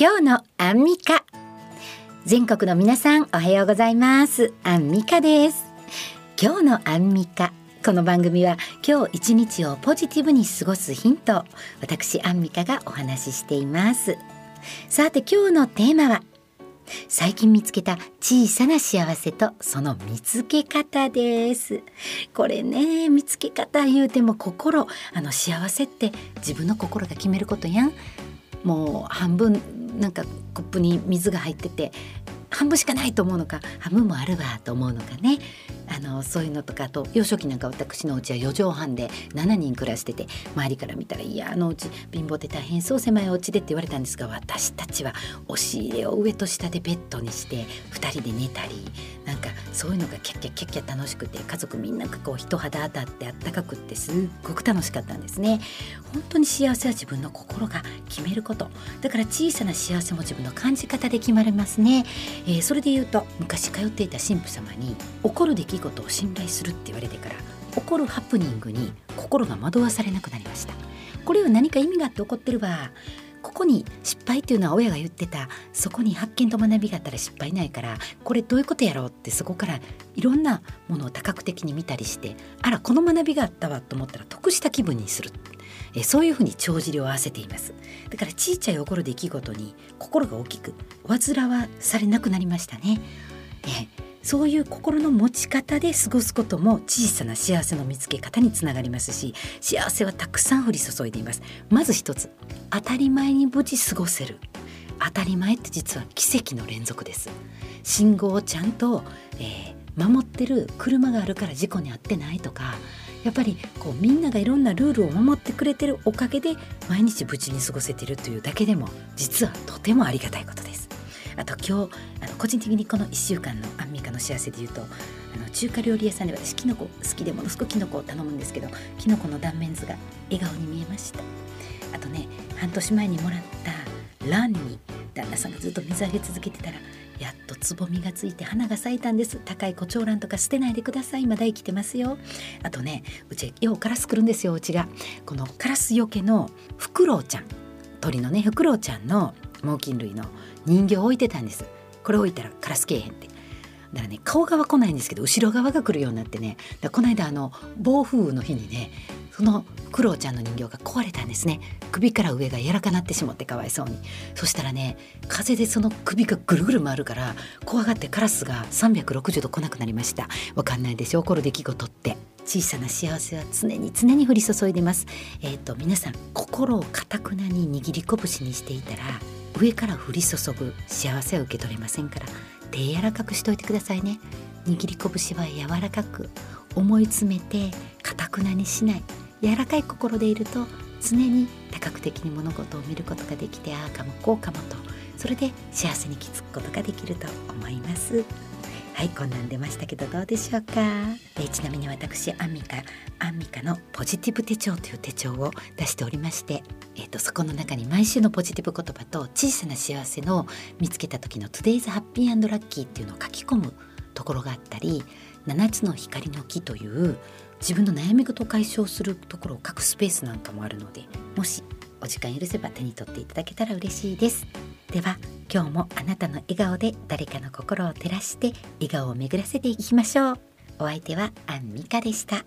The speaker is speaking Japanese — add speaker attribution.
Speaker 1: 今日のアンミカ。全国の皆さんおはようございます。アンミカです。今日のアンミカ。この番組は今日一日をポジティブに過ごすヒント私アンミカがお話ししています。さて今日のテーマは最近見つけた小さな幸せとその見つけ方です。これね見つけ方言うても心あの幸せって自分の心が決めることやん。もう半分なんかコップに水が入ってて半分しかないと思うのか半分もあるわと思うのかね。あのそういうのとかあと幼少期なんか私のうちは4畳半で7人暮らしてて周りから見たら「いやあのうち貧乏で大変そう狭いお家で」って言われたんですが私たちは押し入れを上と下でベッドにして2人で寝たりなんかそういうのがキャッキャキャッキャ楽しくて家族みんながこう人肌当たってあったかくってすっごく楽しかったんですね。本当に幸せは自分の心が決めることだから小さな幸せも自分の感じ方で決まりますね。えー、それで言うと昔通っていた神父様に起こる出来事ことを信頼するって言われてから起こるハプニングに心が惑わされなくなりました。これは何か意味があって起こってるわ。ここに失敗っていうのは親が言ってた。そこに発見と学びがあったら失敗ないから。これどういうことやろうってそこからいろんなものを多角的に見たりしてあらこの学びがあったわと思ったら得した気分にする。えそういうふうに帳尻を合わせています。だから小さい起こる出来事に心が大きく煩わされなくなりましたね。えそういう心の持ち方で過ごすことも小さな幸せの見つけ方につながりますし幸せはたくさん降り注いでいます。まず一つ当たり前に無事過ごせる。当たり前って実は奇跡の連続です。信号をちゃんと、えー、守ってる車があるから事故に遭ってないとかやっぱりこうみんながいろんなルールを守ってくれてるおかげで毎日無事に過ごせてるというだけでも実はとてもありがたいことです。あと今日あの個人的にこの1週間のの幸せで言うとあの中華料理屋さんで私きのこ好きでものすごくきのこを頼むんですけどきのこの断面図が笑顔に見えました。あとね半年前にもらったランに旦那さんがずっと水あげ続けてたらやっとつぼみがついて花が咲いたんです。高いコチョウランとか捨てないでください。まだ生きてますよ。あとねうちようカラス来るんですようちが。このカラスよけのフクロウちゃん。鳥のねフクロウちゃんの猛禽類の人形を置いてたんです。これ置いたらカラスけえへんって。だからね顔側来ないんですけど後ろ側が来るようになってねこの間あの暴風雨の日にねそのクロウちゃんの人形が壊れたんですね。首から上が柔らかなってしまってかわいそうに。そしたらね風でその首がぐるぐる回るから怖がってカラスが360度来なくなりました。わかんないでしょ？起こる出来事って。小さな幸せは常に常に降り注いでます。えっ、ー、と皆さん心をかたくなに握り拳にしていたら上から降り注ぐ幸せを受け取れませんから。手柔らかくしといてくださいね。握り拳は柔らかく思い詰めてかたくなにしない。柔らかい心でいると常に多角的に物事を見ることができてああかもこうかもと。それで幸せに気づくことができると思います。はいこんなん出ましたけどどうでしょうか？えちなみに私アンミカアンミカのポジティブ手帳という手帳を出しておりましてえーと、そこの中に毎週のポジティブ言葉と小さな幸せの見つけた時の Today's Happy and Lucky っていうのを書き込むところがあったり7つの光の木という自分の悩み事を解消するところを書くスペースなんかもあるのでもしお時間許せば手に取っていただけたら嬉しいです。では今日もあなたの笑顔で誰かの心を照らして笑顔を巡らせていきましょう。お相手はアンミカでした。